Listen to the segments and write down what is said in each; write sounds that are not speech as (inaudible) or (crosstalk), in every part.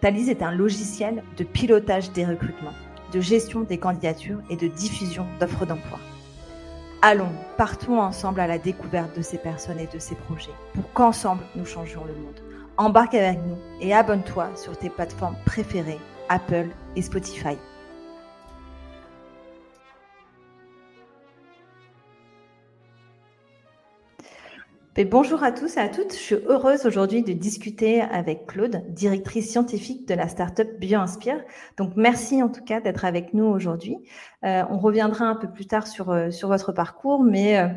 Thalys est un logiciel de pilotage des recrutements, de gestion des candidatures et de diffusion d'offres d'emploi. Allons, partons ensemble à la découverte de ces personnes et de ces projets pour qu'ensemble nous changions le monde. Embarque avec nous et abonne-toi sur tes plateformes préférées, Apple et Spotify. Bonjour à tous et à toutes. Je suis heureuse aujourd'hui de discuter avec Claude, directrice scientifique de la startup BioInspire. Donc, merci en tout cas d'être avec nous aujourd'hui. Euh, on reviendra un peu plus tard sur, euh, sur votre parcours, mais euh,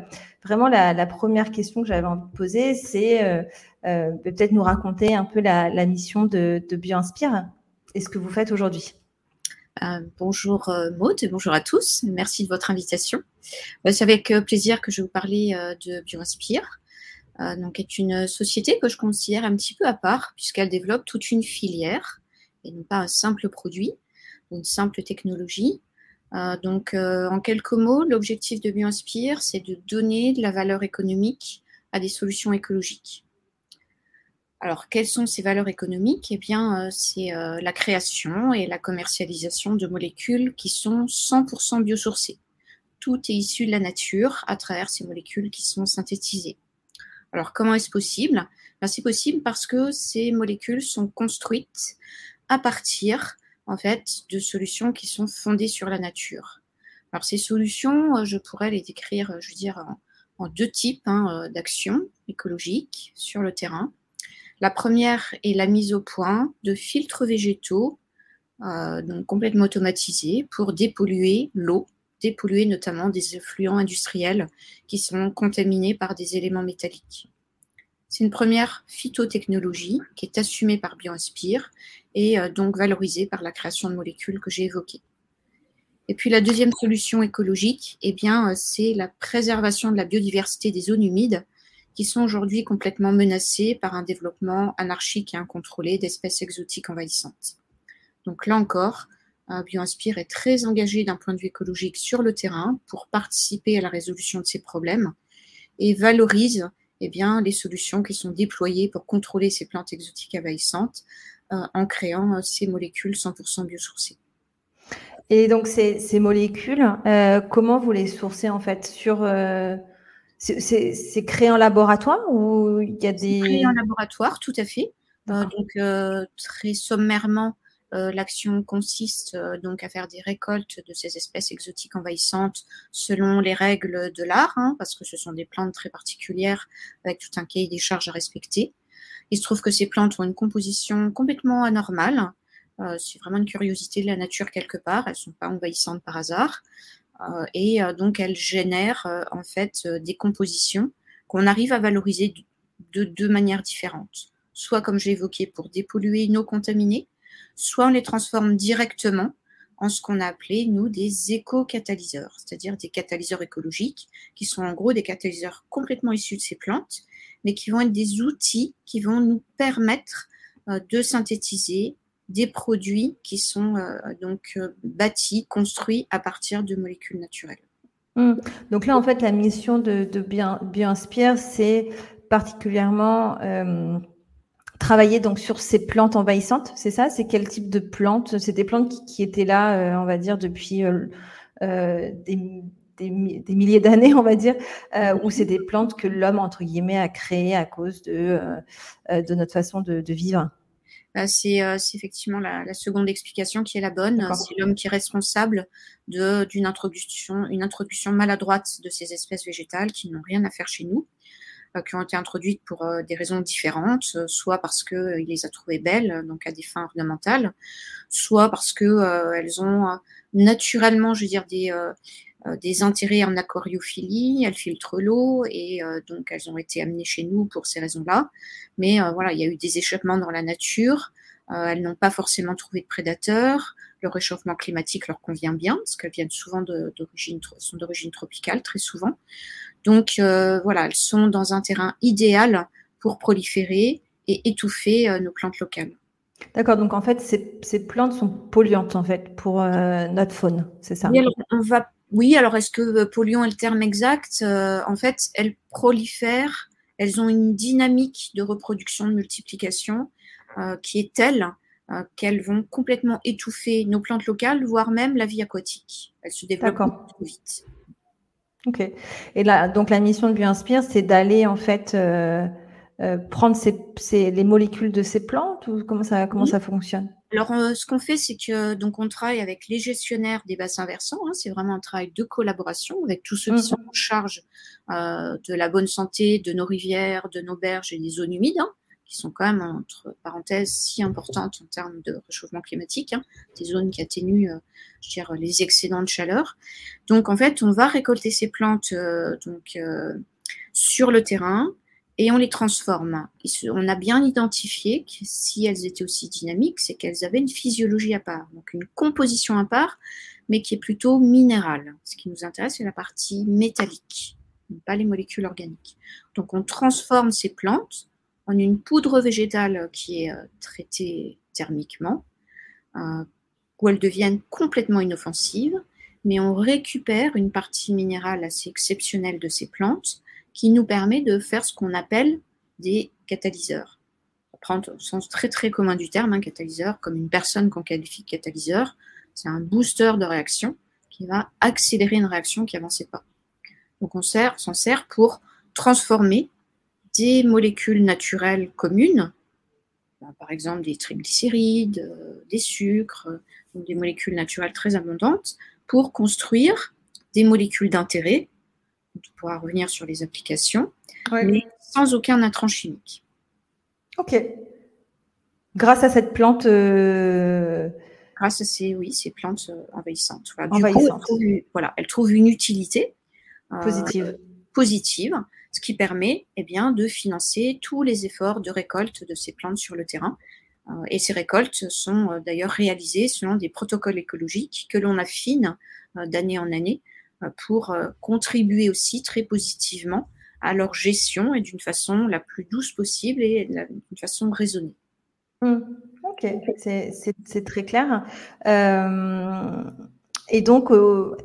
vraiment la, première question que j'avais envie de poser, c'est peut-être nous raconter un peu la, mission de, BioInspire et ce que vous faites aujourd'hui? bonjour Maud bonjour à tous. Merci de votre invitation. C'est avec plaisir que je vais vous parler de BioInspire. Euh, donc est une société que je considère un petit peu à part puisqu'elle développe toute une filière et non pas un simple produit ou une simple technologie. Euh, donc euh, en quelques mots, l'objectif de BioInspire, c'est de donner de la valeur économique à des solutions écologiques. Alors, quelles sont ces valeurs économiques? Eh bien, c'est la création et la commercialisation de molécules qui sont 100% biosourcées. Tout est issu de la nature à travers ces molécules qui sont synthétisées. Alors, comment est-ce possible? Ben, C'est possible parce que ces molécules sont construites à partir, en fait, de solutions qui sont fondées sur la nature. Alors, ces solutions, euh, je pourrais les décrire, euh, je veux dire, en, deux types hein, euh, d'actions écologiques sur le terrain. La première est la mise au point de filtres végétaux, donc complètement automatisés, pour dépolluer l'eau dépolluer notamment des effluents industriels qui sont contaminés par des éléments métalliques. C'est une première phytotechnologie qui est assumée par BioInspire et euh, donc valorisée par la création de molécules que j'ai évoquées. Et puis la deuxième solution écologique, eh bien, euh, c'est la préservation de la biodiversité des zones humides qui sont aujourd'hui complètement menacées par un développement anarchique et incontrôlé d'espèces exotiques envahissantes. Donc là encore, BioInspire est très engagé d'un point de vue écologique sur le terrain pour participer à la résolution de ces problèmes et valorise eh bien, les solutions qui sont déployées pour contrôler ces plantes exotiques envahissantes euh, en créant euh, ces molécules 100% biosourcées. Et donc ces, molécules, euh, comment vous les sourcez en fait sur c'est créé en laboratoire ou il y a des créé en laboratoire, tout à fait. donc très sommairement, euh, l'action consiste euh, donc à faire des récoltes de ces espèces exotiques envahissantes selon les règles de l'art, hein, parce que ce sont des plantes très particulières avec tout un cahier des charges à respecter. Il se trouve que ces plantes ont une composition complètement anormale. Euh, c'est vraiment une curiosité de la nature quelque part. Elles ne sont pas envahissantes par hasard. et donc elles génèrent en fait des compositions qu'on arrive à valoriser de deux manières différentes. Soit, comme j'ai évoqué, pour dépolluer nos contaminés, soit on les transforme directement en ce qu'on a appelé, nous, des éco-catalyseurs, c'est-à-dire des catalyseurs écologiques, qui sont en gros des catalyseurs complètement issus de ces plantes, mais qui vont être des outils qui vont nous permettre euh, de synthétiser des produits qui sont euh, donc euh, bâtis, construits à partir de molécules naturelles. Mmh. Donc là, en fait, la mission de, de BioInspire, c'est particulièrement travailler donc sur ces plantes envahissantes, c'est ça? C'est quel type de plantes? C'est des plantes qui, étaient là, euh, on va dire, depuis euh, euh, des, milliers d'années, on va dire, ou c'est des plantes que l'homme, entre guillemets, a créées à cause de, de notre façon de, vivre? Bah, c'est effectivement la, seconde explication qui est la bonne. C'est l'homme qui est responsable d'une introduction, une introduction maladroite de ces espèces végétales qui n'ont rien à faire chez nous. Euh, qui ont été introduites pour euh, des raisons différentes, euh, soit parce qu'il les a trouvées belles, donc à des fins ornementales, soit parce qu'elles ont naturellement, je veux dire, des, des intérêts en aquariophilie, elles filtrent l'eau et donc elles ont été amenées chez nous pour ces raisons-là. Mais voilà, il y a eu des échappements dans la nature elles n'ont pas forcément trouvé de prédateurs. Le réchauffement climatique leur convient bien, parce qu'elles viennent souvent d'origine, sont d'origine tropicale, très souvent. Donc voilà, elles sont dans un terrain idéal pour proliférer et étouffer nos plantes locales. D'accord, donc en fait, ces, plantes sont polluantes en fait pour notre faune, c'est ça? Oui alors, on va... oui, alors est-ce que polluant est le terme exact? En fait, elles prolifèrent elles ont une dynamique de reproduction, de multiplication euh, qui est telle euh, qu'elles vont complètement étouffer nos plantes locales, voire même la vie aquatique. Elles se développent trop vite. Ok. Et là, donc la mission de BioInspire, c'est d'aller en fait euh, prendre les molécules de ces plantes ou comment ça, comment ça fonctionne? Alors, ce qu'on fait, c'est que donc on travaille avec les gestionnaires des bassins versants. Hein. c'est vraiment un travail de collaboration avec tous ceux qui mmh. sont en charge de la bonne santé de nos rivières, de nos berges et des zones humides, hein, qui sont quand même entre parenthèses si importantes en termes de réchauffement climatique, hein, des zones qui atténuent, je dire, les excédents de chaleur. Donc, en fait, on va récolter ces plantes donc sur le terrain et on les transforme. On a bien identifié que si elles étaient aussi dynamiques, c'est qu'elles avaient une physiologie à part, donc une composition à part, mais qui est plutôt minérale. Ce qui nous intéresse, c'est la partie métallique, pas les molécules organiques. Donc on transforme ces plantes en une poudre végétale qui est euh, traitée thermiquement, euh, où elles deviennent complètement inoffensives, mais on récupère une partie minérale assez exceptionnelle de ces plantes qui nous permet de faire ce qu'on appelle des catalyseurs. Prendre au sens très très commun du terme, un catalyseur, comme une personne qu'on qualifie catalyseur, c'est un booster de réaction qui va accélérer une réaction qui n'avançait pas. Donc on s'en sert pour transformer des molécules naturelles communes, ben, par exemple des triglycérides, euh, des sucres, des molécules naturelles très abondantes, pour construire des molécules d'intérêt on pourra revenir sur les applications, mais sans aucun intrant chimique. Ok. Grâce à cette plante. Euh, Grâce à ces, oui, ces plantes euh, envahissantes. Voilà, elle, trouve, une utilité euh, positive. positive, ce qui permet eh bien, de financer tous les efforts de récolte de ces plantes sur le terrain. et ces récoltes sont d'ailleurs réalisées selon des protocoles écologiques que l'on affine d'année en année euh, pour euh, contribuer aussi très positivement à leur gestion et d'une façon la plus douce possible et d'une façon raisonnée. Mmh. Ok, c'est très clair. Euh, et donc,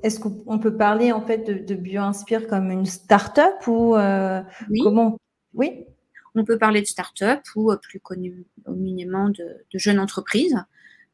est-ce qu'on peut parler en fait de, BioInspire comme une start-up ou oui. comment? Oui. On peut parler de start-up ou plus communément de, de jeune entreprise,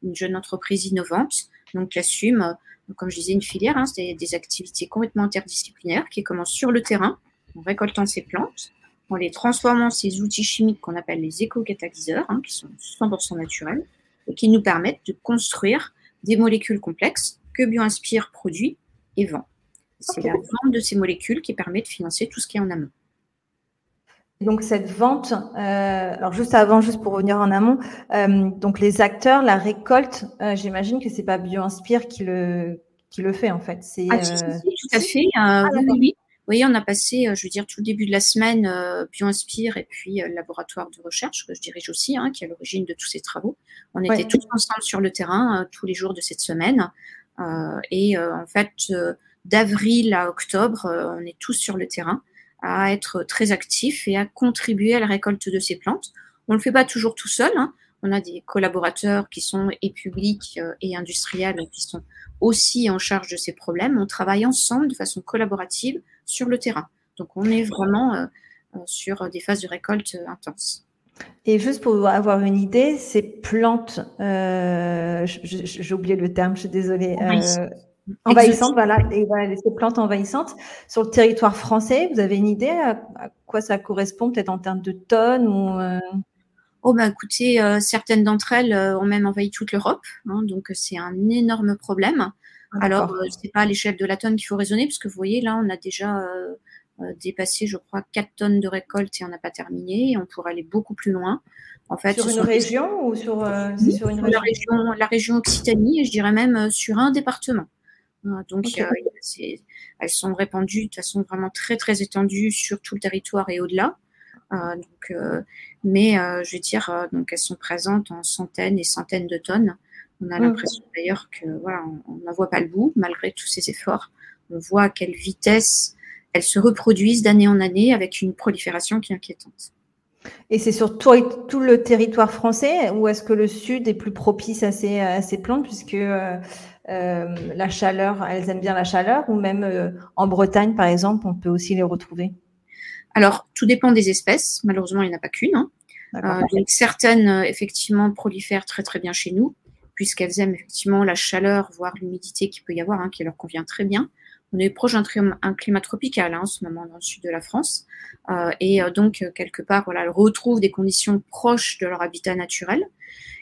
une jeune entreprise innovante, donc qui assume comme je disais, une filière, hein, c'est des activités complètement interdisciplinaires qui commencent sur le terrain, en récoltant ces plantes, en les transformant en ces outils chimiques qu'on appelle les éco-catalyseurs, hein, qui sont 100% naturels, et qui nous permettent de construire des molécules complexes que BioInspire produit et vend. C'est la vente de ces molécules qui permet de financer tout ce qui est en amont. Donc cette vente, euh, alors juste avant, juste pour revenir en amont, euh, donc les acteurs, la récolte, euh, j'imagine que c'est pas BioInspire qui le qui le fait en fait. C'est ah, tout à fait. Ah, oui, oui. Vous voyez, on a passé, je veux dire, tout le début de la semaine, BioInspire et puis le laboratoire de recherche que je dirige aussi, hein, qui est à l'origine de tous ces travaux. On était tous ensemble sur le terrain tous les jours de cette semaine. Et en fait, d'avril à octobre, on est tous sur le terrain à être très actif et à contribuer à la récolte de ces plantes. On ne le fait pas toujours tout seul. Hein. On a des collaborateurs qui sont et publics euh, et industriels qui sont aussi en charge de ces problèmes. On travaille ensemble de façon collaborative sur le terrain. Donc on est vraiment euh, euh, sur des phases de récolte intenses. Et juste pour avoir une idée, ces plantes, j'ai oublié le terme, je suis désolée. Envahissantes, voilà, et voilà, ces plantes envahissantes. Sur le territoire français, vous avez une idée à, quoi ça correspond, peut-être en termes de tonnes ou euh? Oh bah écoutez, euh, certaines d'entre elles euh, ont même envahi toute l'Europe, hein, donc c'est un énorme problème. Ah, Alors, c'est pas à l'échelle de la tonne qu'il faut raisonner, parce que vous voyez, là, on a déjà dépassé, je crois, 4 tonnes de récolte et on n'a pas terminé, et on pourrait aller beaucoup plus loin. En fait, sur une région ou sur, sur une région, la région, la région Occitanie, et je dirais même sur un département. Donc, elles sont répandues de façon vraiment très, très étendue sur tout le territoire et au-delà. donc, mais je veux dire, donc elles sont présentes en centaines et centaines de tonnes. On a mmh. l'impression d'ailleurs que voilà, on n'en voit pas le bout malgré tous ces efforts. On voit à quelle vitesse elles se reproduisent d'année en année avec une prolifération qui est inquiétante. Et c'est sur tout, le territoire français ou est-ce que le sud est plus propice à ces, à ces plantes puisque euh, euh, la chaleur, elles aiment bien la chaleur ou même euh, en Bretagne par exemple, on peut aussi les retrouver? Alors, tout dépend des espèces. Malheureusement, il n'y en a pas qu'une. Hein. donc certaines effectivement prolifèrent très très bien chez nous puisqu'elles aiment effectivement la chaleur, voire l'humidité qu'il peut y avoir, hein, qui leur convient très bien. On est proche d'un climat, tropical hein, en ce moment dans le sud de la France. Euh, et euh, donc, euh, quelque part, voilà, elles retrouvent des conditions proches de leur habitat naturel.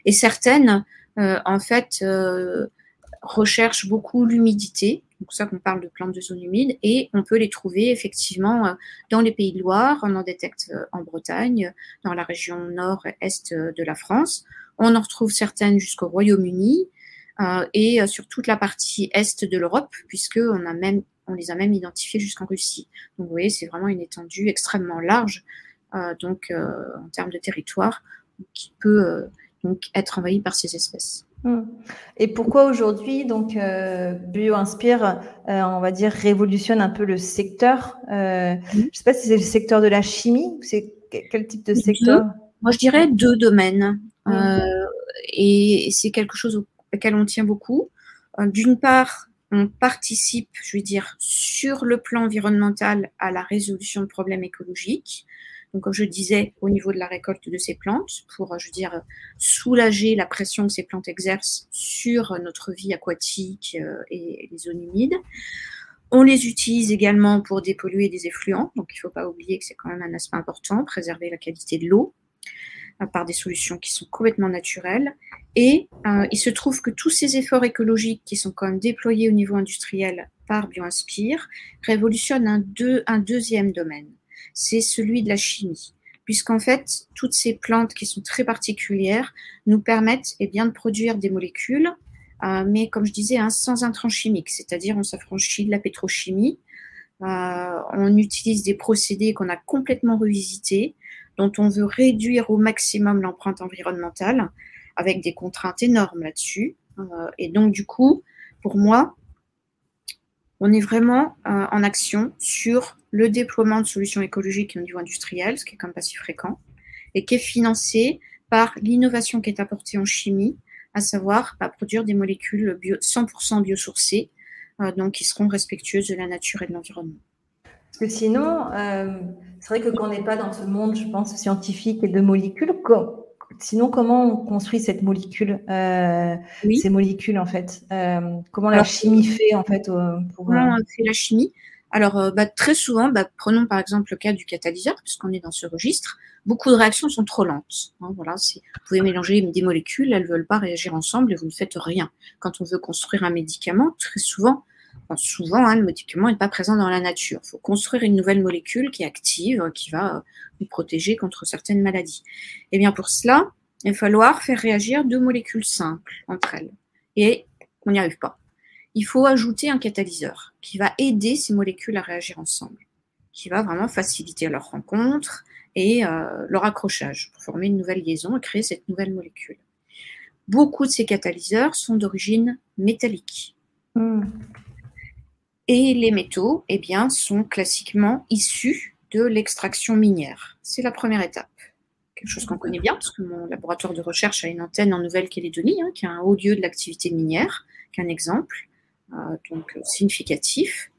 Et certaines, en fait, recherchent beaucoup l'humidité. Donc ça qu'on parle de plantes de zone humide. Et on peut les trouver effectivement dans les pays de Loire, on en détecte en Bretagne, dans la région nord-est de la France. On en retrouve certaines jusqu'au Royaume-Uni. Euh, et euh, sur toute la partie est de l'Europe, puisque on a même on les a même identifiés jusqu'en Russie. Donc vous voyez, c'est vraiment une étendue extrêmement large, euh, donc en termes de territoire, qui peut donc être envahie par ces espèces. Hmm. Et pourquoi aujourd'hui, donc, BioInspire, on va dire, révolutionne un peu le secteur Je ne sais pas si c'est le secteur de la chimie, c'est quel type de secteur? Moi, je dirais deux domaines. et c'est quelque chose laquelle on tient beaucoup. Euh, d'une part, on participe, je veux dire, sur le plan environnemental à la résolution de problèmes écologiques. Donc, comme je disais, au niveau de la récolte de ces plantes, pour, je veux dire, soulager la pression que ces plantes exercent sur notre vie aquatique euh, et les zones humides. On les utilise également pour dépolluer des effluents, donc il ne faut pas oublier que c'est quand même un aspect important, préserver la qualité de l'eau par des solutions qui sont complètement naturelles. Et euh, il se trouve que tous ces efforts écologiques qui sont quand même déployés au niveau industriel par BioInspire révolutionnent un, un deuxième domaine, c'est celui de la chimie. Puisqu'en fait, toutes ces plantes qui sont très particulières nous permettent eh bien, de produire des molécules, euh, mais comme je disais, hein, sans intrants chimiques, c'est-à-dire on s'affranchit de la pétrochimie, euh, on utilise des procédés qu'on a complètement revisités, dont on veut réduire au maximum l'empreinte environnementale, avec des contraintes énormes là-dessus. Euh, et donc, du coup, pour moi, on est vraiment euh, en action sur le déploiement de solutions écologiques au niveau industriel, ce qui est quand même pas si fréquent, et qui est financé par l'innovation qui est apportée en chimie, à savoir bah, produire des molécules bio, 100% biosourcées, euh, donc qui seront respectueuses de la nature et de l'environnement. Parce que sinon, c'est vrai que quand on n'est pas dans ce monde, je pense, scientifique et de molécules, sinon, comment on construit cette molécule, euh, ces molécules en fait euh, Comment la chimie fait en fait pour, Comment fait la chimie? Alors, euh, bah, très souvent, bah, prenons par exemple le cas du catalyseur, puisqu'on est dans ce registre. Beaucoup de réactions sont trop lentes. Hein, voilà, vous pouvez mélanger des molécules, elles ne veulent pas réagir ensemble et vous ne faites rien. Quand on veut construire un médicament, très souvent, souvent, hein, le médicament n'est pas présent dans la nature. Il faut construire une nouvelle molécule qui est active, qui va nous protéger contre certaines maladies. Et eh bien pour cela, il va falloir faire réagir deux molécules simples entre elles. Et on n'y arrive pas. Il faut ajouter un catalyseur qui va aider ces molécules à réagir ensemble, qui va vraiment faciliter leur rencontre et euh, leur accrochage pour former une nouvelle liaison et créer cette nouvelle molécule. Beaucoup de ces catalyseurs sont d'origine métallique. Hmm. Et les métaux, eh bien, sont classiquement issus de l'extraction minière. C'est la première étape. Quelque chose qu'on connaît bien, parce que mon laboratoire de recherche a une antenne en Nouvelle-Calédonie, hein, qui est un haut lieu de l'activité minière, qui est un exemple euh, donc significatif,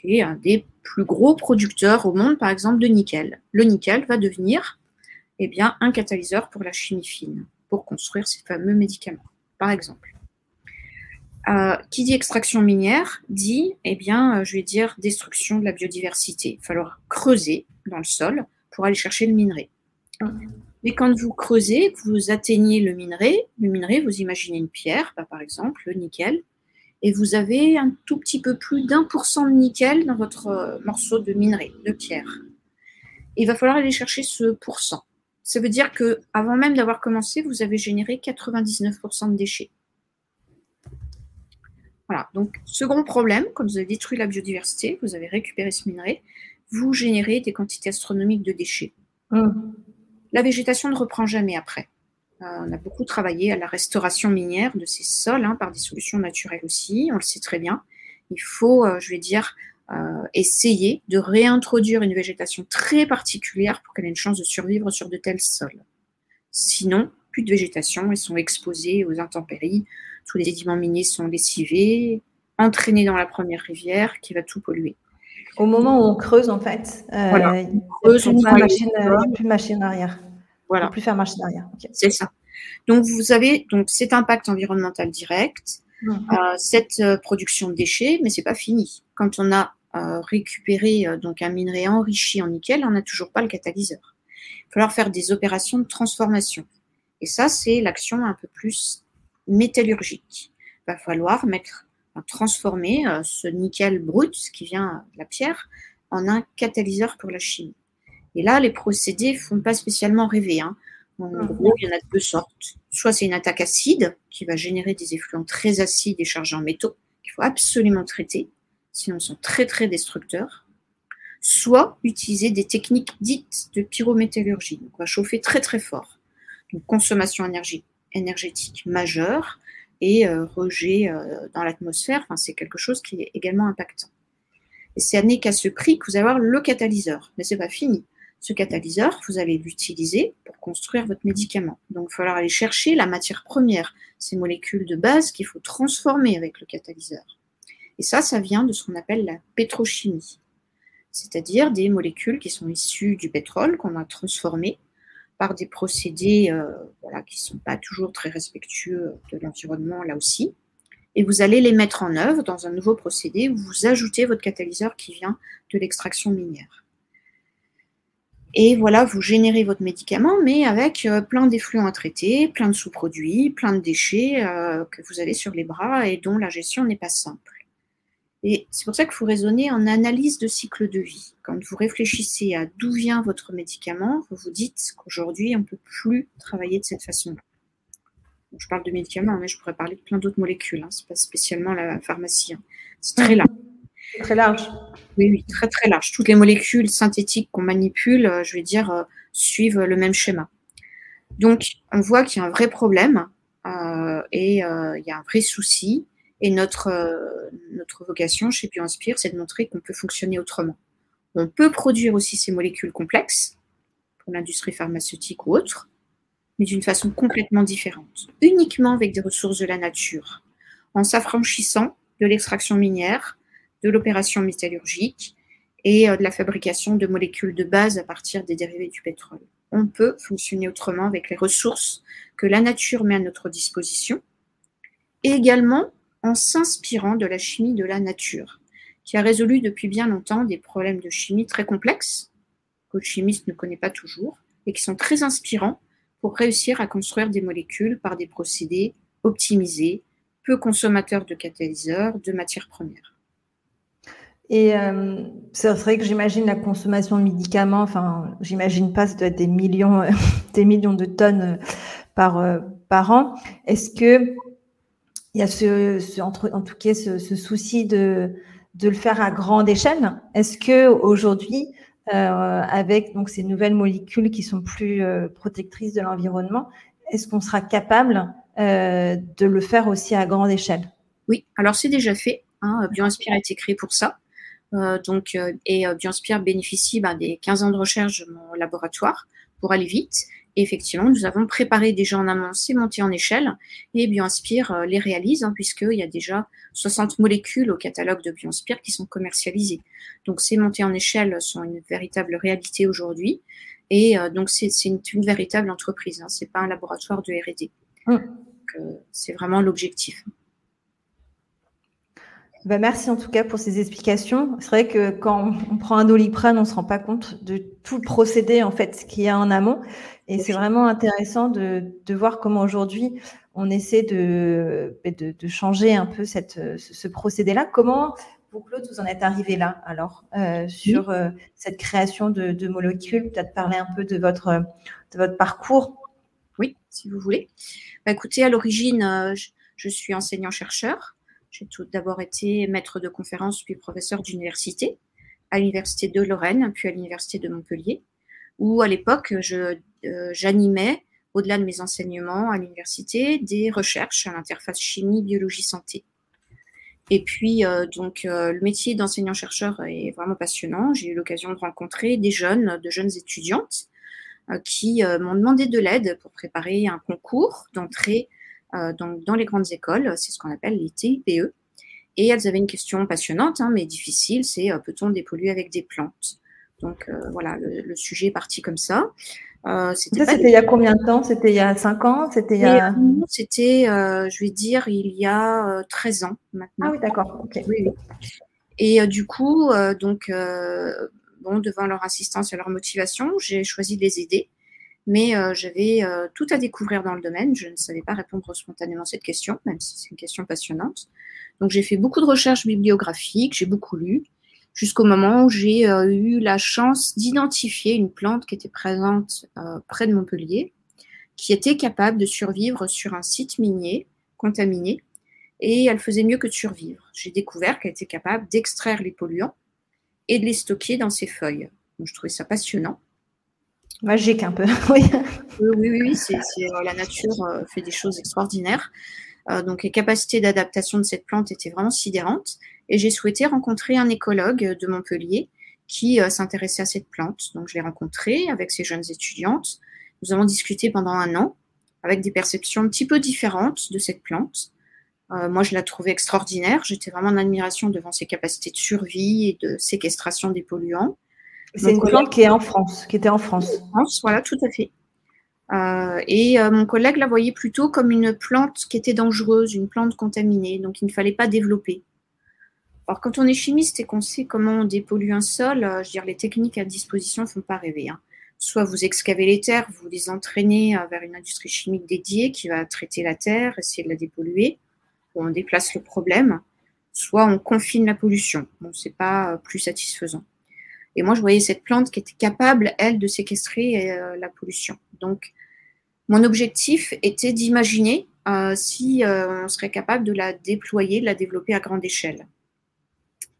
qui est un des plus gros producteurs au monde, par exemple, de nickel. Le nickel va devenir eh bien, un catalyseur pour la chimie fine, pour construire ces fameux médicaments, par exemple. Euh, qui dit extraction minière dit, eh bien, euh, je vais dire destruction de la biodiversité. Il va falloir creuser dans le sol pour aller chercher le minerai. Mais quand vous creusez, que vous atteignez le minerai, le minerai, vous imaginez une pierre, bah, par exemple, le nickel, et vous avez un tout petit peu plus d'un pour cent de nickel dans votre euh, morceau de minerai, de pierre. il va falloir aller chercher ce pourcent. Ça veut dire que avant même d'avoir commencé, vous avez généré 99% de déchets. Voilà, donc second problème, comme vous avez détruit la biodiversité, vous avez récupéré ce minerai, vous générez des quantités astronomiques de déchets. Hum. La végétation ne reprend jamais après. Euh, on a beaucoup travaillé à la restauration minière de ces sols hein, par des solutions naturelles aussi, on le sait très bien. Il faut, euh, je vais dire, euh, essayer de réintroduire une végétation très particulière pour qu'elle ait une chance de survivre sur de tels sols. Sinon, plus de végétation, ils sont exposés aux intempéries, tous les sédiments miniers sont lessivés, entraînés dans la première rivière qui va tout polluer. Au moment où on creuse, en fait, il n'y a plus de machine, arrière. Voilà. plus faire machine arrière. C'est ça. Donc, vous avez donc cet impact environnemental direct, mmh. euh, cette euh, production de déchets, mais c'est pas fini. Quand on a euh, récupéré donc un minerai enrichi en nickel, on n'a toujours pas le catalyseur. Il va falloir faire des opérations de transformation. Et ça, c'est l'action un peu plus métallurgique. Il va falloir mettre, transformer ce nickel brut qui vient de la pierre en un catalyseur pour la chimie. Et là, les procédés ne font pas spécialement rêver. Hein. En mhm. gros, il y en a deux sortes. Soit c'est une attaque acide qui va générer des effluents très acides et chargés en métaux qu'il faut absolument traiter, sinon ils sont très très destructeurs. Soit utiliser des techniques dites de pyrométallurgie. Donc on va chauffer très très fort. Donc consommation énergétique majeure et euh, rejet euh, dans l'atmosphère. C'est quelque chose qui est également impactant. Et c'est n'est qu'à ce prix que vous allez avoir le catalyseur. Mais c'est pas fini. Ce catalyseur, vous allez l'utiliser pour construire votre médicament. Donc, il va falloir aller chercher la matière première, ces molécules de base qu'il faut transformer avec le catalyseur. Et ça, ça vient de ce qu'on appelle la pétrochimie, c'est-à-dire des molécules qui sont issues du pétrole qu'on a transformées par des procédés euh, qui ne sont pas toujours très respectueux de l'environnement là aussi. Et vous allez les mettre en œuvre dans un nouveau procédé où vous ajoutez votre catalyseur qui vient de l'extraction minière. Et voilà, vous générez votre médicament, mais avec euh, plein d'effluents à traiter, plein de sous-produits, plein de déchets euh, que vous avez sur les bras et dont la gestion n'est pas simple. Et c'est pour ça qu'il faut raisonner en analyse de cycle de vie. Quand vous réfléchissez à d'où vient votre médicament, vous vous dites qu'aujourd'hui, on ne peut plus travailler de cette façon-là. je parle de médicaments, mais je pourrais parler de plein d'autres molécules. Hein. Ce n'est pas spécialement la pharmacie. Hein. C'est très large. Très large. Oui, oui, très très large. Toutes les molécules synthétiques qu'on manipule, euh, je vais dire, euh, suivent le même schéma. Donc, on voit qu'il y a un vrai problème euh, et il y a un vrai souci. Et notre, notre vocation chez BioInspire, c'est de montrer qu'on peut fonctionner autrement. On peut produire aussi ces molécules complexes pour l'industrie pharmaceutique ou autre, mais d'une façon complètement différente, uniquement avec des ressources de la nature, en s'affranchissant de l'extraction minière, de l'opération métallurgique et euh, de la fabrication de molécules de base à partir des dérivés du pétrole. On peut fonctionner autrement avec les ressources que la nature met à notre disposition et également en s'inspirant de la chimie de la nature, qui a résolu depuis bien longtemps des problèmes de chimie très complexes, que le chimiste ne connaît pas toujours, et qui sont très inspirants pour réussir à construire des molécules par des procédés optimisés, peu consommateurs de catalyseurs, de matières premières. Et euh, c'est vrai que j'imagine la consommation de médicaments, enfin, j'imagine pas, ça doit être des millions, (laughs) des millions de tonnes euh, par, euh, par an. Est-ce que il y a ce, entre, en tout cas ce, ce, souci de, de le faire à grande échelle Est-ce que aujourd'hui, euh, avec donc ces nouvelles molécules qui sont plus protectrices de l'environnement, est-ce qu'on sera capable de le faire aussi à grande échelle? Oui, alors c'est déjà fait. Hein, BioInspire a été créé pour ça. Euh, donc, euh, et euh, BioInspire bénéficie ben, des 15 ans de recherche de mon laboratoire pour aller vite. Et effectivement, nous avons préparé déjà en amont ces montées en échelle et BioInspire les réalise hein, puisqu'il y a déjà 60 molécules au catalogue de BioInspire qui sont commercialisées. Donc ces montées en échelle sont une véritable réalité aujourd'hui et donc c'est une, une, véritable entreprise, hein, c'est pas un laboratoire de R&D. Mmh. C'est vraiment l'objectif. Bah, merci en tout cas pour ces explications. C'est vrai que quand on prend un doliprane, on ne se rend pas compte de tout le procédé en fait qu'il y a en amont. Et c'est vraiment intéressant de, de voir comment aujourd'hui on essaie de, de, de, changer un peu cette, ce, procédé-là. Comment vous, Claude, vous en êtes arrivé là alors euh, sur euh, cette création de, de molécules Peut-être parler un peu de votre, de votre parcours? Oui, si vous voulez. Bah, écoutez, à l'origine, euh, je, je suis enseignant-chercheur. J'ai tout d'abord été maître de conférence puis professeur d'université à l'université de Lorraine, puis à l'université de Montpellier. où à l'époque, j'animais, au-delà de mes enseignements à l'université, des recherches à l'interface chimie, biologie, santé. Et puis, donc, le métier d'enseignant-chercheur est vraiment passionnant. J'ai eu l'occasion de rencontrer des jeunes, de jeunes étudiantes qui m'ont demandé de l'aide pour préparer un concours d'entrée dans, les grandes écoles. C'est ce qu'on appelle les TIPE. Et elles avaient une question passionnante, hein, mais difficile, c'est euh, peut-on dépolluer avec des plantes? Donc euh, voilà, le, sujet est parti comme ça. Euh, c'était il y a combien de temps? C'était il y a 5 ans? C'était il a... C'était, je vais dire, il y a 13 ans maintenant. Ah oui, d'accord. Et du coup, donc, bon, devant leur assistance et leur motivation, j'ai choisi de les aider. Mais j'avais tout à découvrir dans le domaine. Je ne savais pas répondre spontanément à cette question, même si c'est une question passionnante. Donc j'ai fait beaucoup de recherches bibliographiques, j'ai beaucoup lu, jusqu'au moment où j'ai euh, eu la chance d'identifier une plante qui était présente euh, près de Montpellier, qui était capable de survivre sur un site minier contaminé, et elle faisait mieux que de survivre. J'ai découvert qu'elle était capable d'extraire les polluants et de les stocker dans ses feuilles. Je trouvais ça passionnant. Magique un peu, (laughs) oui. Oui, oui, c'est, euh, la nature fait des choses extraordinaires. Euh, donc les capacités d'adaptation de cette plante étaient vraiment sidérantes. Et j'ai souhaité rencontrer un écologue de Montpellier qui euh, s'intéressait à cette plante. Donc je l'ai rencontré avec ses jeunes étudiantes. Nous avons discuté pendant un an avec des perceptions un petit peu différentes de cette plante. Euh, moi, je la trouvais extraordinaire. J'étais vraiment en admiration devant ses capacités de survie et de séquestration des polluants. C'est une plante qui est en France, qui était en France. En France, voilà, tout à fait. Euh, et euh, mon collègue la voyait plutôt comme une plante qui était dangereuse, une plante contaminée, donc il ne fallait pas développer. Alors quand on est chimiste et qu'on sait comment on dépollue un sol, euh, je veux dire, les techniques à disposition ne font pas rêver. Hein. Soit vous excavez les terres, vous les entraînez vers une industrie chimique dédiée qui va traiter la terre, essayer de la dépolluer, ou on déplace le problème, soit on confine la pollution. Bon, c'est pas plus satisfaisant. Et moi, je voyais cette plante qui était capable, elle, de séquestrer la pollution. Donc, mon objectif était d'imaginer euh, si euh, on serait capable de la déployer, de la développer à grande échelle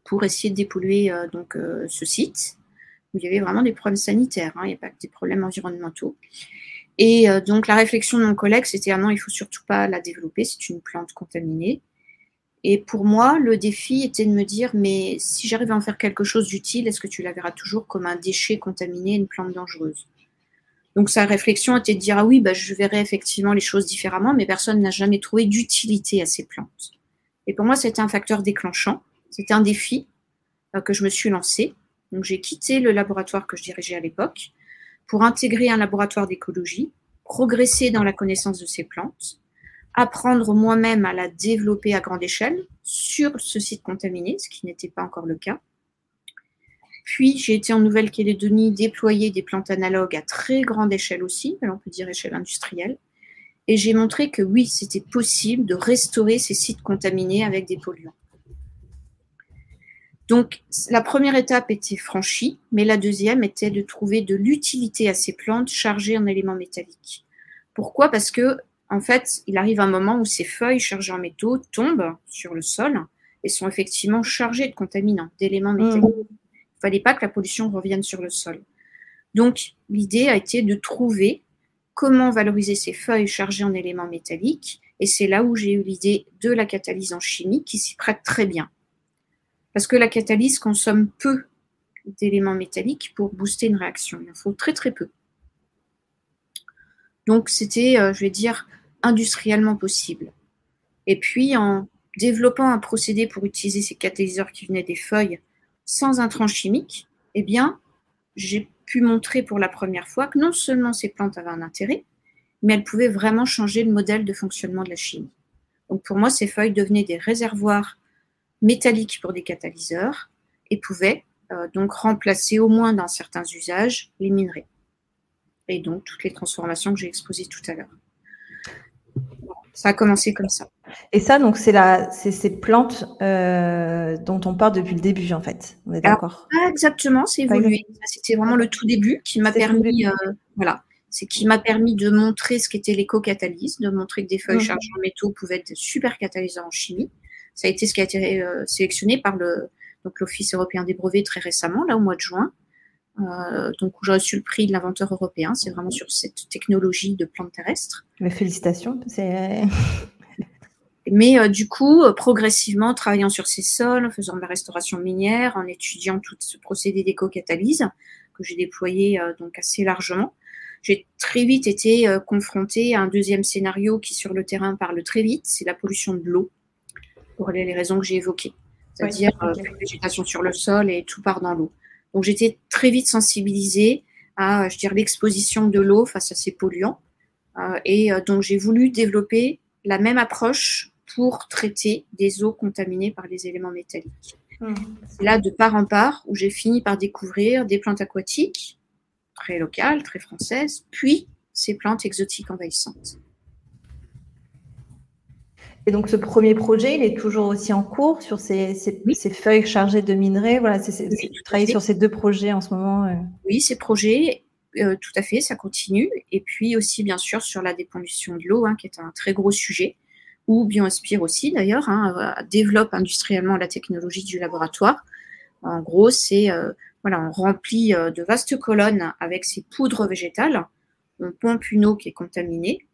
pour essayer de dépolluer euh, donc, ce site où il y avait vraiment des problèmes sanitaires, hein, il n'y a pas que des problèmes environnementaux. Et donc la réflexion de mon collègue, c'était ah non, il faut surtout pas la développer, c'est une plante contaminée. Et pour moi, le défi était de me dire, mais si j'arrive à en faire quelque chose d'utile, est-ce que tu la verras toujours comme un déchet contaminé, une plante dangereuse? Donc sa réflexion était de dire ah oui, bah, je verrai effectivement les choses différemment, mais personne n'a jamais trouvé d'utilité à ces plantes. Et pour moi, c'était un facteur déclenchant, c'était un défi euh, que je me suis lancé. Donc j'ai quitté le laboratoire que je dirigeais à l'époque pour intégrer un laboratoire d'écologie, progresser dans la connaissance de ces plantes, apprendre moi-même à la développer à grande échelle sur ce site contaminé, ce qui n'était pas encore le cas puis j'ai été en Nouvelle-Calédonie déployer des plantes analogues à très grande échelle aussi, on peut dire échelle industrielle. Et j'ai montré que oui, c'était possible de restaurer ces sites contaminés avec des polluants. Donc la première étape était franchie, mais la deuxième était de trouver de l'utilité à ces plantes chargées en éléments métalliques. Pourquoi? Parce que en fait, il arrive un moment où ces feuilles chargées en métaux tombent sur le sol et sont effectivement chargées de contaminants, d'éléments mmh. métalliques fallait pas que la pollution revienne sur le sol. Donc, l'idée a été de trouver comment valoriser ces feuilles chargées en éléments métalliques. Et c'est là où j'ai eu l'idée de la catalyse en chimie qui s'y prête très bien. Parce que la catalyse consomme peu d'éléments métalliques pour booster une réaction. Il en faut très très peu. Donc c'était, euh, je vais dire, industriellement possible. Et puis en développant un procédé pour utiliser ces catalyseurs qui venaient des feuilles sans intrants chimiques, eh bien, j'ai pu montrer pour la première fois que non seulement ces plantes avaient un intérêt, mais elles pouvaient vraiment changer le modèle de fonctionnement de la chimie. Donc pour moi, ces feuilles devenaient des réservoirs métalliques pour des catalyseurs et pouvaient euh, donc remplacer au moins dans certains usages les minerais. Et donc toutes les transformations que j'ai exposées tout à l'heure. Ça a commencé comme ça. Et ça, donc, c'est la, c'est ces plantes euh, dont on parle depuis le début, en fait. On est d'accord. exactement, c'est évolué. C'était vraiment le tout début qui m'a permis, euh, voilà, c'est qui m'a permis de montrer ce qu'était l'éco-catalyse, de montrer que des feuilles mmh. chargées en métaux pouvaient être super catalyseurs en chimie. Ça a été ce qui a été euh, sélectionné par le donc l'Office européen des brevets très récemment, là au mois de juin. Donc où j'ai reçu le prix de l'inventeur européen. C'est vraiment sur cette technologie de plantes terrestres. Mais félicitations. (laughs) Mais du coup, progressivement, travaillant sur ces sols, en faisant de la restauration minière, en étudiant tout ce procédé d'éco-catalyse que j'ai déployé donc assez largement, j'ai très vite été euh, confrontée à un deuxième scénario qui, sur le terrain, parle très vite, c'est la pollution de l'eau, pour les raisons que j'ai évoquées, c'est-à-dire euh, végétation sur le sol et tout part dans l'eau. Donc j'étais très vite sensibilisée à, je dire, l'exposition de l'eau face à ces polluants, euh, et donc j'ai voulu développer la même approche pour traiter des eaux contaminées par les éléments métalliques. Mmh. C'est là, de part en part, où j'ai fini par découvrir des plantes aquatiques, très locales, très françaises, puis ces plantes exotiques envahissantes. Et donc ce premier projet, il est toujours aussi en cours sur ces, feuilles chargées de minerais. Voilà, c'est, travailler sur ces deux projets en ce moment. Euh. Oui, ces projets, euh, tout à fait, ça continue. Et puis aussi, bien sûr, sur la dépollution de l'eau, hein, qui est un très gros sujet, où BioInspire aussi, d'ailleurs, hein, développe industriellement la technologie du laboratoire. En gros, c'est euh, voilà, on remplit de vastes colonnes avec ces poudres végétales. On pompe une eau qui est contaminée.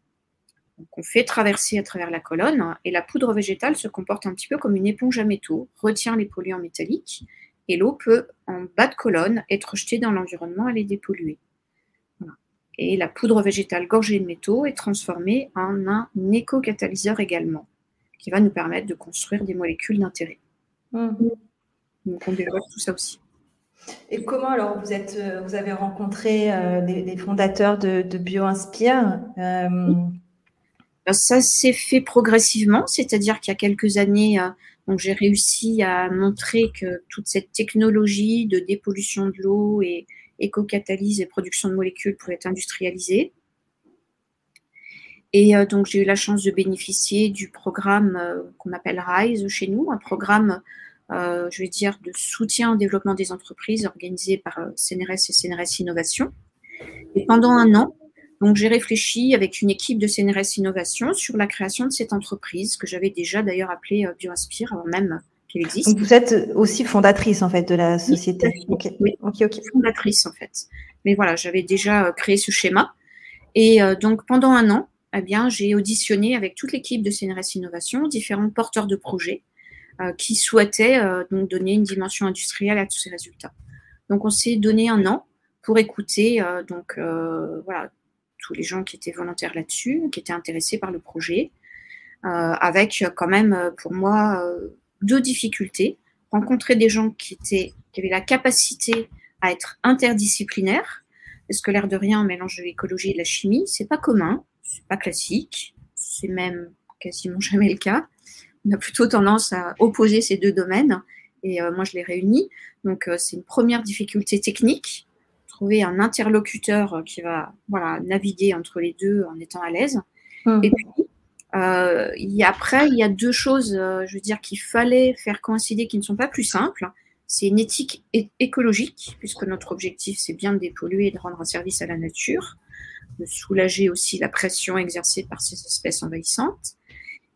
On fait traverser à travers la colonne et la poudre végétale se comporte un petit peu comme une éponge à métaux, retient les polluants métalliques et l'eau peut, en bas de colonne, être jetée dans l'environnement et les dépolluer. Et la poudre végétale gorgée de métaux est transformée en un éco-catalyseur également, qui va nous permettre de construire des molécules d'intérêt. Mmh. Donc on développe tout ça aussi. Et comment alors vous êtes, euh, vous avez rencontré euh, les, fondateurs de, BioInspire euh? Ça s'est fait progressivement, c'est-à-dire qu'il y a quelques années, donc j'ai réussi à montrer que toute cette technologie de dépollution de l'eau et éco-catalyse et production de molécules pouvait être industrialisée. Et donc j'ai eu la chance de bénéficier du programme qu'on appelle RISE chez nous, un programme euh, je vais dire, de soutien au développement des entreprises organisé par CNRS euh, et CNRS Innovation. Et pendant un an, donc j'ai réfléchi avec une équipe de CNRS Innovation sur la création de cette entreprise que j'avais déjà d'ailleurs appelée euh, BioInspire avant même qu'elle existe. Donc vous êtes aussi fondatrice en fait de la société. Oui, ok, ok. Fondatrice en fait. Mais voilà, j'avais déjà créé ce schéma. Et donc pendant un an, eh bien, j'ai auditionné avec toute l'équipe de CNRS Innovation différents porteurs de projets euh, qui souhaitait euh, donc donner une dimension industrielle à tous ces résultats. Donc on s'est donné un an pour écouter euh, donc voilà tous les gens qui étaient volontaires là-dessus, qui étaient intéressés par le projet, avec quand même pour moi deux difficultés rencontrer des gens qui avaient la capacité à être interdisciplinaires, parce que l'air de rien, mélange de l'écologie et de la chimie, c'est pas commun, c'est pas classique, c'est même quasiment (laughs) jamais le cas on a plutôt tendance à opposer ces deux domaines. Et euh, moi, je les réunis. Donc, euh, c'est une première difficulté technique, trouver un interlocuteur euh, qui va voilà, naviguer entre les deux en étant à l'aise. Mmh. Et puis, y a, après, il y a deux choses, je veux dire, qu'il fallait faire coïncider qui ne sont pas plus simples. C'est une éthique écologique, puisque notre objectif, c'est bien de dépolluer et de rendre un service à la nature, de soulager aussi la pression exercée par ces espèces envahissantes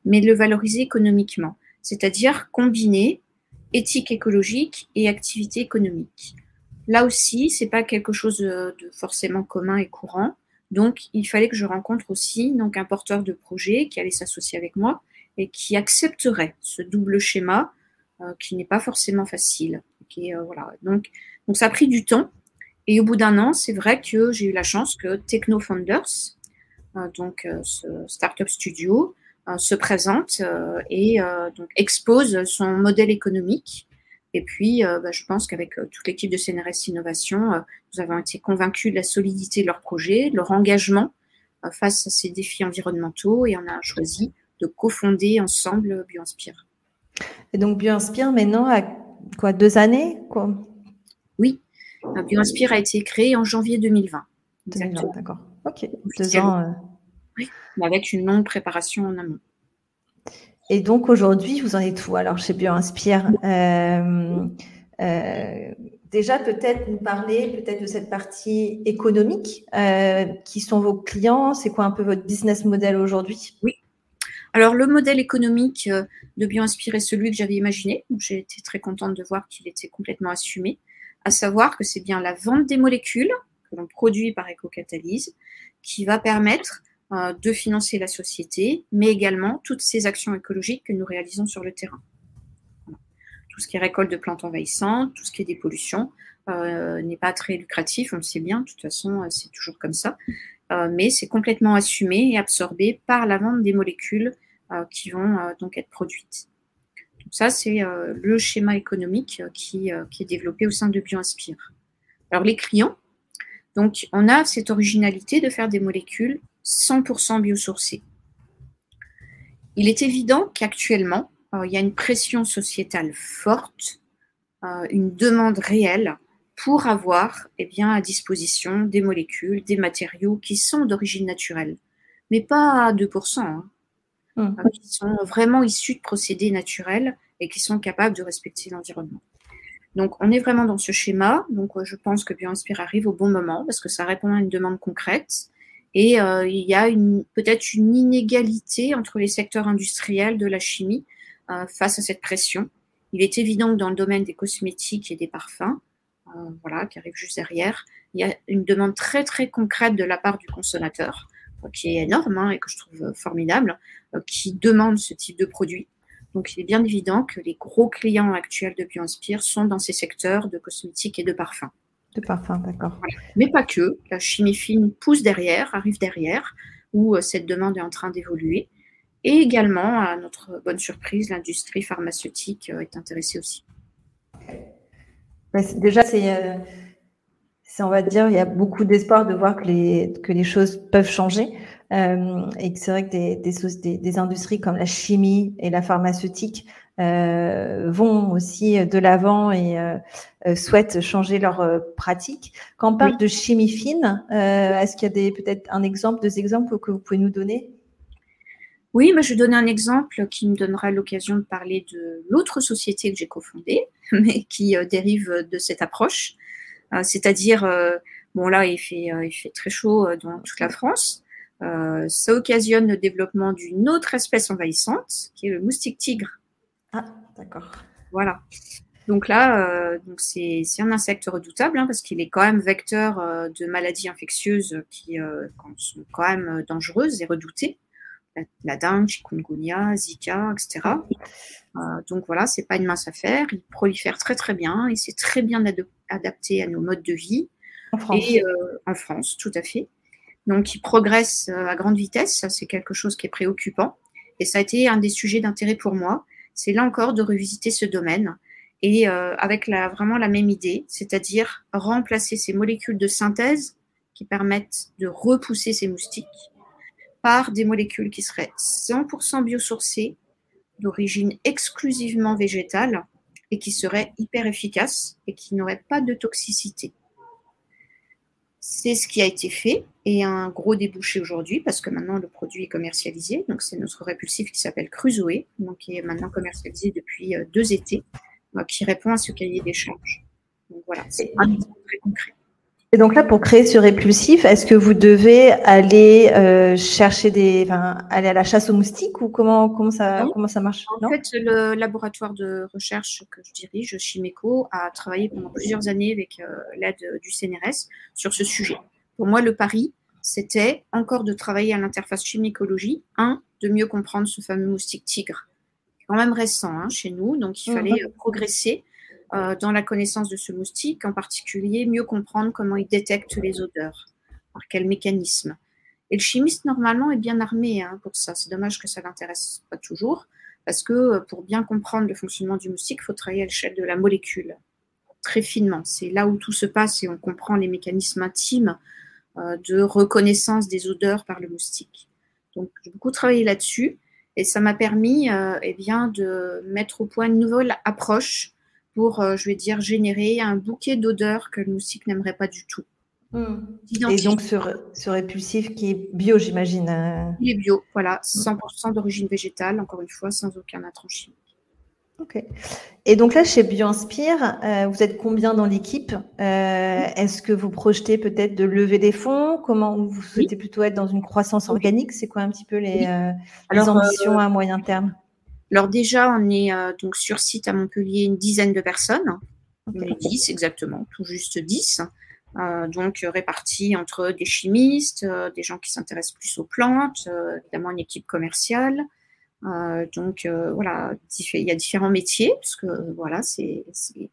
mais le valoriser économiquement, c'est-à-dire combiner éthique écologique et activité économique. Là aussi, c'est pas quelque chose de forcément commun et courant. Donc, il fallait que je rencontre aussi donc un porteur de projet qui allait s'associer avec moi et qui accepterait ce double schéma euh, qui n'est pas forcément facile. Euh, voilà. Donc, donc, ça a pris du temps. Et au bout d'un an, c'est vrai que j'ai eu la chance que Techno Founders, euh, donc ce startup studio, euh, se présente euh, et euh, donc expose son modèle économique. Et puis, bah, je pense qu'avec toute l'équipe de CNRS Innovation, nous avons été convaincus de la solidité de leur projet, de leur engagement face à ces défis environnementaux et on a choisi de cofonder ensemble BioInspire. Et donc BioInspire maintenant a quoi deux années quoi? Oui, BioInspire a été créé en janvier 2020. 2020, d'accord. Ok, deux ans. Oui, avec une longue préparation en amont. Et donc aujourd'hui, vous en êtes où? Alors chez BioInspire euh, euh, Déjà, peut-être nous parler peut-être de cette partie économique. Euh, qui sont vos clients C'est quoi un peu votre business model aujourd'hui? Oui. Alors le modèle économique de BioInspire est celui que j'avais imaginé. J'ai été très contente de voir qu'il était complètement assumé. à savoir que c'est bien la vente des molécules que l'on produit par éco-catalyse qui va permettre de financer la société, mais également toutes ces actions écologiques que nous réalisons sur le terrain. Tout ce qui est récolte de plantes envahissantes, tout ce qui est dépollution, euh, n'est pas très lucratif, on le sait bien, de toute façon, euh, c'est toujours comme ça, mais c'est complètement assumé et absorbé par la vente des molécules qui vont donc être produites. Donc ça, c'est le schéma économique qui, qui, est développé au sein de BioInspire. Alors les clients, donc on a cette originalité de faire des molécules 100% biosourcés. Il est évident qu'actuellement, euh, il y a une pression sociétale forte, euh, une demande réelle pour avoir eh bien, à disposition des molécules, des matériaux qui sont d'origine naturelle, mais pas à 2%, hein. mmh. euh, qui sont vraiment issus de procédés naturels et qui sont capables de respecter l'environnement. Donc, on est vraiment dans ce schéma. Donc, je pense que BioInspire arrive au bon moment parce que ça répond à une demande concrète. Et euh, il y a peut-être une inégalité entre les secteurs industriels de la chimie euh, face à cette pression. Il est évident que dans le domaine des cosmétiques et des parfums, euh, voilà, qui arrive juste derrière, il y a une demande très très concrète de la part du consommateur, qui est énorme hein, et que je trouve formidable, qui demande ce type de produit. Donc il est bien évident que les gros clients actuels de BioInspire sont dans ces secteurs de cosmétiques et de parfums. De parfum, d'accord. Mais pas que. La chimie fine pousse derrière, arrive derrière, où euh, cette demande est en train d'évoluer. Et également, à notre bonne surprise, l'industrie pharmaceutique euh, est intéressée aussi. déjà, euh, c'est, on va dire, il y a beaucoup d'espoir de voir que les, que les choses peuvent changer. Et que c'est vrai que des, des, des, industries comme la chimie et la pharmaceutique euh, vont aussi de l'avant et euh, euh, souhaitent changer leur pratique. Quand on parle de chimie fine, est-ce qu'il y a peut-être un exemple, deux exemples que vous pouvez nous donner? Oui, mais je vais donner un exemple qui me donnera l'occasion de parler de l'autre société que j'ai cofondée, (laughs) mais qui dérive de cette approche. C'est-à-dire, bon là, il fait, il fait très chaud dans toute la France. Ça occasionne le développement d'une autre espèce envahissante, qui est le moustique tigre. Ah, d'accord. Voilà. Donc là, euh, c'est un insecte redoutable hein, parce qu'il est quand même vecteur euh, de maladies infectieuses qui euh, sont quand même dangereuses et redoutées. La, dengue, chikungunya, Zika, etc. donc voilà, c'est pas une mince affaire. Il prolifère très très bien et c'est très bien adapté à nos modes de vie. En France. Et en France, tout à fait. Donc il progresse à grande vitesse, c'est quelque chose qui est préoccupant. Et ça a été un des sujets d'intérêt pour moi c'est là encore de revisiter ce domaine et euh, avec la, vraiment la même idée, c'est-à-dire remplacer ces molécules de synthèse qui permettent de repousser ces moustiques par des molécules qui seraient 100% biosourcées, d'origine exclusivement végétale et qui seraient hyper efficaces et qui n'auraient pas de toxicité. C'est ce qui a été fait et un gros débouché aujourd'hui parce que maintenant le produit est commercialisé. Donc c'est notre répulsif qui s'appelle Crusoe, donc qui est maintenant commercialisé depuis euh, deux étés, qui répond à ce cahier d'échange. Donc voilà, c'est un exemple très concret. Et donc là, pour créer ce répulsif, est-ce que vous devez aller euh, chercher des, enfin, aller à la chasse aux moustiques ou comment comment ça comment ça marche? En fait, le laboratoire de recherche que je dirige, Chimeco, a travaillé pendant plusieurs années avec euh, l'aide du CNRS sur ce sujet. Pour moi, le pari, c'était encore de travailler à l'interface chimicologie, un, de mieux comprendre ce fameux moustique tigre, quand même récent hein, chez nous, donc il mmh. fallait progresser euh, dans la connaissance de ce moustique, en particulier mieux comprendre comment il détecte les odeurs, par quel mécanisme. Et le chimiste, normalement, est bien armé hein, pour ça. C'est dommage que ça ne l'intéresse pas toujours, parce que euh, pour bien comprendre le fonctionnement du moustique, il faut travailler à l'échelle de la molécule, très finement. C'est là où tout se passe et on comprend les mécanismes intimes euh, de reconnaissance des odeurs par le moustique. Donc, j'ai beaucoup travaillé là-dessus et ça m'a permis eh bien, de mettre au point une nouvelle approche pour, euh, je vais dire, générer un bouquet d'odeurs que le moustique n'aimerait pas du tout. Hmm. Et donc ce, répulsif qui est bio, j'imagine. Euh. Il est bio, voilà, 100% d'origine végétale, encore une fois, sans aucun intrant chimique. Ok. Et donc là, chez BioInspire, euh, vous êtes combien dans l'équipe Est-ce que vous projetez peut-être de lever des fonds? Comment vous souhaitez plutôt être dans une croissance organique? C'est quoi un petit peu les, les ambitions à moyen terme? Alors déjà, on est euh, donc sur site à Montpellier une dizaine de personnes. 10 exactement, tout juste 10. donc répartis entre des chimistes, des gens qui s'intéressent plus aux plantes, évidemment une équipe commerciale. donc voilà, il y a différents métiers, parce que voilà, c'est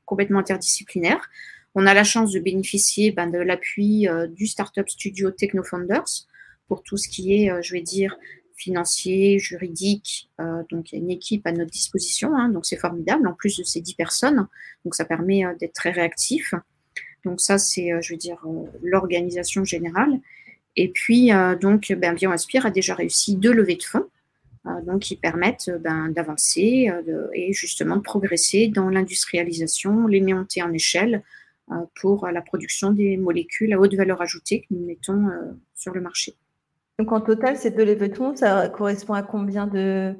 complètement interdisciplinaire. On a la chance de bénéficier ben, de l'appui du Startup Studio TechnoFounders pour tout ce qui est, je vais dire, financier, juridique. Euh, donc, il y a une équipe à notre disposition. Hein, donc, c'est formidable. En plus de ces 10 personnes, donc ça permet euh, d'être très réactif. Donc, ça, c'est, euh, je veux dire, l'organisation générale. Et puis, donc, ben, BioInspire a déjà réussi deux levées de fonds. donc, qui permettent ben, d'avancer et justement de progresser dans l'industrialisation, les en échelle pour la production des molécules à haute valeur ajoutée que nous mettons sur le marché. Donc en total, ces deux levées de fonds, ça correspond à combien de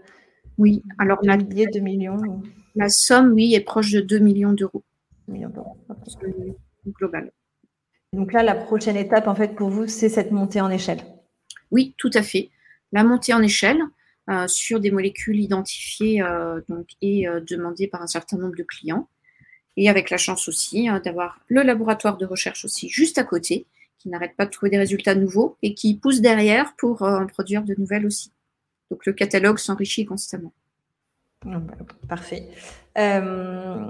Oui, alors la, milliers, millions La somme, oui, est proche de 2 millions d'euros. Millions d'euros. Global. Donc là, la prochaine étape, en fait, pour vous, c'est cette montée en échelle. Oui, tout à fait. La montée en échelle euh, sur des molécules identifiées euh, donc, et euh, demandées par un certain nombre de clients. Et avec la chance aussi d'avoir le laboratoire de recherche aussi juste à côté, qui n'arrête pas de trouver des résultats nouveaux et qui pousse derrière pour euh, en produire de nouvelles aussi. Donc le catalogue s'enrichit constamment. Ah bah, parfait. Euh,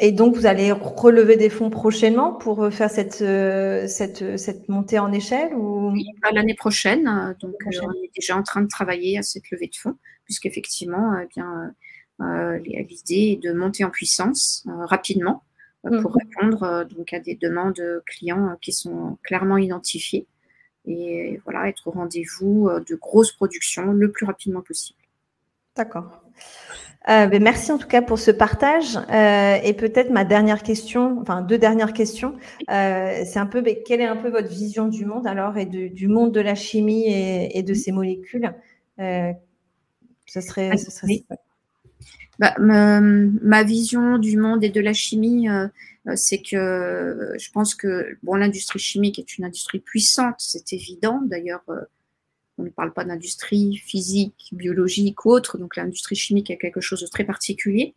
et donc vous allez relever des fonds prochainement pour faire cette, euh, cette, cette montée en échelle ou... Oui, l'année prochaine. Donc on est déjà en train de travailler à cette levée de fonds, puisqu'effectivement, eh bien, l'idée est de monter en puissance rapidement euh, pour mhm. répondre euh, donc à des demandes clients euh, qui sont clairement identifiées et voilà être au rendez-vous de grosses productions le plus rapidement possible. D'accord. Ben, merci en tout cas pour ce partage. et peut-être ma dernière question, enfin deux dernières questions, c'est un peu ben, quelle est un peu votre vision du monde alors et du monde de la chimie et, de ces molécules? Ce serait, ce serait bah, ma, vision du monde et de la chimie, euh, euh, c'est que je pense que bon, l'industrie chimique est une industrie puissante, c'est évident. D'ailleurs, euh, on ne parle pas d'industrie physique, biologique ou autre. Donc l'industrie chimique est quelque chose de très particulier,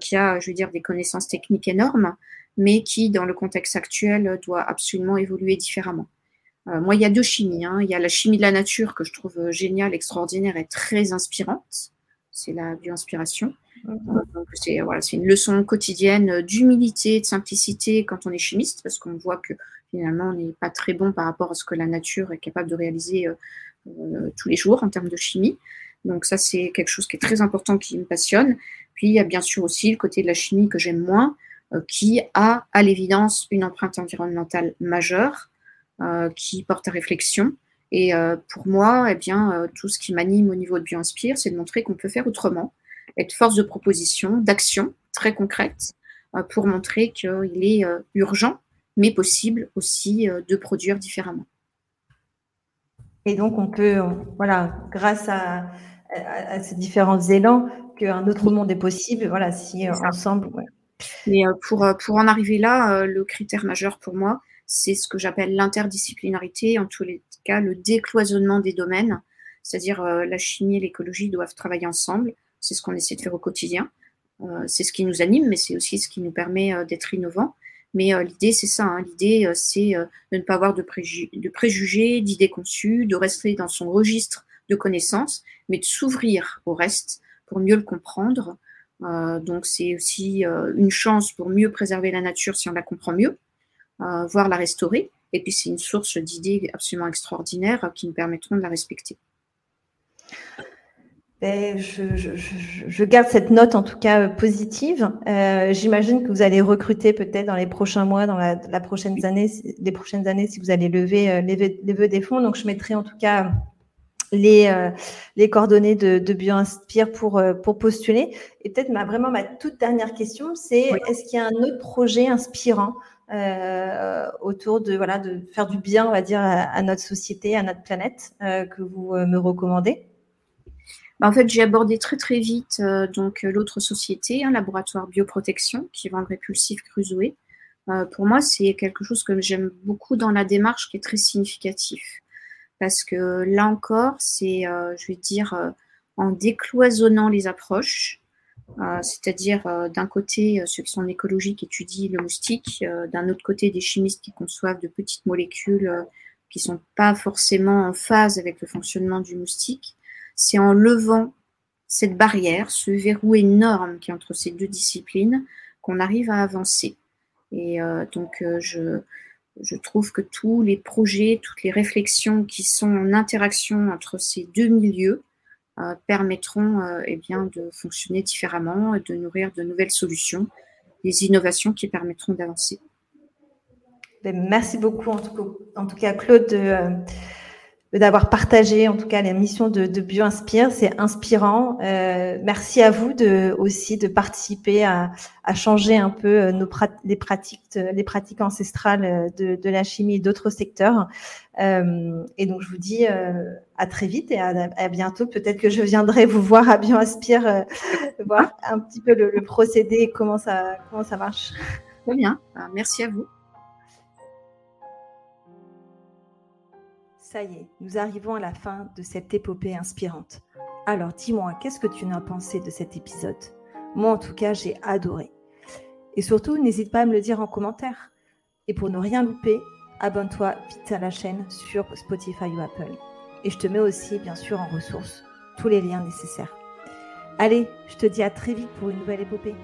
qui a, je veux dire, des connaissances techniques énormes, mais qui, dans le contexte actuel, doit absolument évoluer différemment. moi, il y a deux chimies. Hein. Il y a la chimie de la nature que je trouve géniale, extraordinaire et très inspirante. C'est la bioinspiration. C'est voilà, une leçon quotidienne d'humilité, de simplicité quand on est chimiste, parce qu'on voit que finalement on n'est pas très bon par rapport à ce que la nature est capable de réaliser euh, euh, tous les jours en termes de chimie. Donc ça c'est quelque chose qui est très important, qui me passionne. Puis il y a bien sûr aussi le côté de la chimie que j'aime moins, euh, qui a à l'évidence une empreinte environnementale majeure, qui porte à réflexion. Et pour moi, eh bien, tout ce qui m'anime au niveau de BioInspire, c'est de montrer qu'on peut faire autrement, être force de proposition, d'action très concrète euh, pour montrer qu'il est euh, urgent, mais possible aussi euh, de produire différemment. Et donc, on peut, voilà, grâce à, ces différents élans, qu'un autre monde est possible, voilà, si ensemble. Mais pour, pour en arriver là, le critère majeur pour moi, c'est ce que j'appelle l'interdisciplinarité, en tous les cas, le décloisonnement des domaines, c'est-à-dire la chimie et l'écologie doivent travailler ensemble. C'est ce qu'on essaie de faire au quotidien. Euh, c'est ce qui nous anime, mais c'est aussi ce qui nous permet euh, d'être innovants. Mais euh, l'idée, c'est ça. Hein. L'idée, c'est de ne pas avoir de, préjugés, d'idées conçues, de rester dans son registre de connaissances, mais de s'ouvrir au reste pour mieux le comprendre. donc, c'est aussi une chance pour mieux préserver la nature si on la comprend mieux, voire la restaurer. Et puis, c'est une source d'idées absolument extraordinaires qui nous permettront de la respecter. Ben, je, garde cette note en tout cas euh, positive. Euh, j'imagine que vous allez recruter peut-être dans les prochains mois, dans la, prochaine année, les prochaines années, si vous allez lever euh, les, des fonds. Donc, je mettrai en tout cas les, les coordonnées de, de BioInspire pour, pour postuler. Et peut-être ma, vraiment ma toute dernière question, c'est est-ce qu'il y a un autre projet inspirant autour de voilà de faire du bien, on va dire, à notre société, à notre planète, que vous me recommandez? Bah, en fait, j'ai abordé très très vite euh, donc euh, l'autre société, un laboratoire bioprotection qui vend le répulsif Crusoe. Euh, pour moi, c'est quelque chose que j'aime beaucoup dans la démarche qui est très significatif. Parce que là encore, c'est, je vais dire, en décloisonnant les approches, c'est-à-dire d'un côté ceux qui sont en écologie qui étudient le moustique, d'un autre côté des chimistes qui conçoivent de petites molécules qui ne sont pas forcément en phase avec le fonctionnement du moustique. C'est en levant cette barrière, ce verrou énorme qui est entre ces deux disciplines, qu'on arrive à avancer. Et donc je, je trouve que tous les projets, toutes les réflexions qui sont en interaction entre ces deux milieux euh, permettront euh, eh bien, de fonctionner différemment et de nourrir de nouvelles solutions, des innovations qui permettront d'avancer. Ben, merci beaucoup en tout, cas, Claude euh, d'avoir partagé en tout cas la mission de, de BioInspire. C'est inspirant. Euh, merci à vous de, aussi de participer à, changer un peu euh, nos les pratiques, les pratiques ancestrales euh, de, la chimie et d'autres secteurs. Et donc je vous dis à très vite et à, à bientôt. Peut-être que je viendrai vous voir à BioInspire, voir un petit peu le, le, procédé et comment ça comment ça marche. Très bien. Merci à vous. Ça y est, nous arrivons à la fin de cette épopée inspirante. Alors dis-moi, qu'est-ce que tu en as pensé de cet épisode? Moi en tout cas, j'ai adoré. Et surtout, n'hésite pas à me le dire en commentaire. Et pour ne rien louper, abonne-toi vite à la chaîne sur Spotify ou Apple. Et je te mets aussi, bien sûr, en ressources tous les liens nécessaires. Allez, je te dis à très vite pour une nouvelle épopée.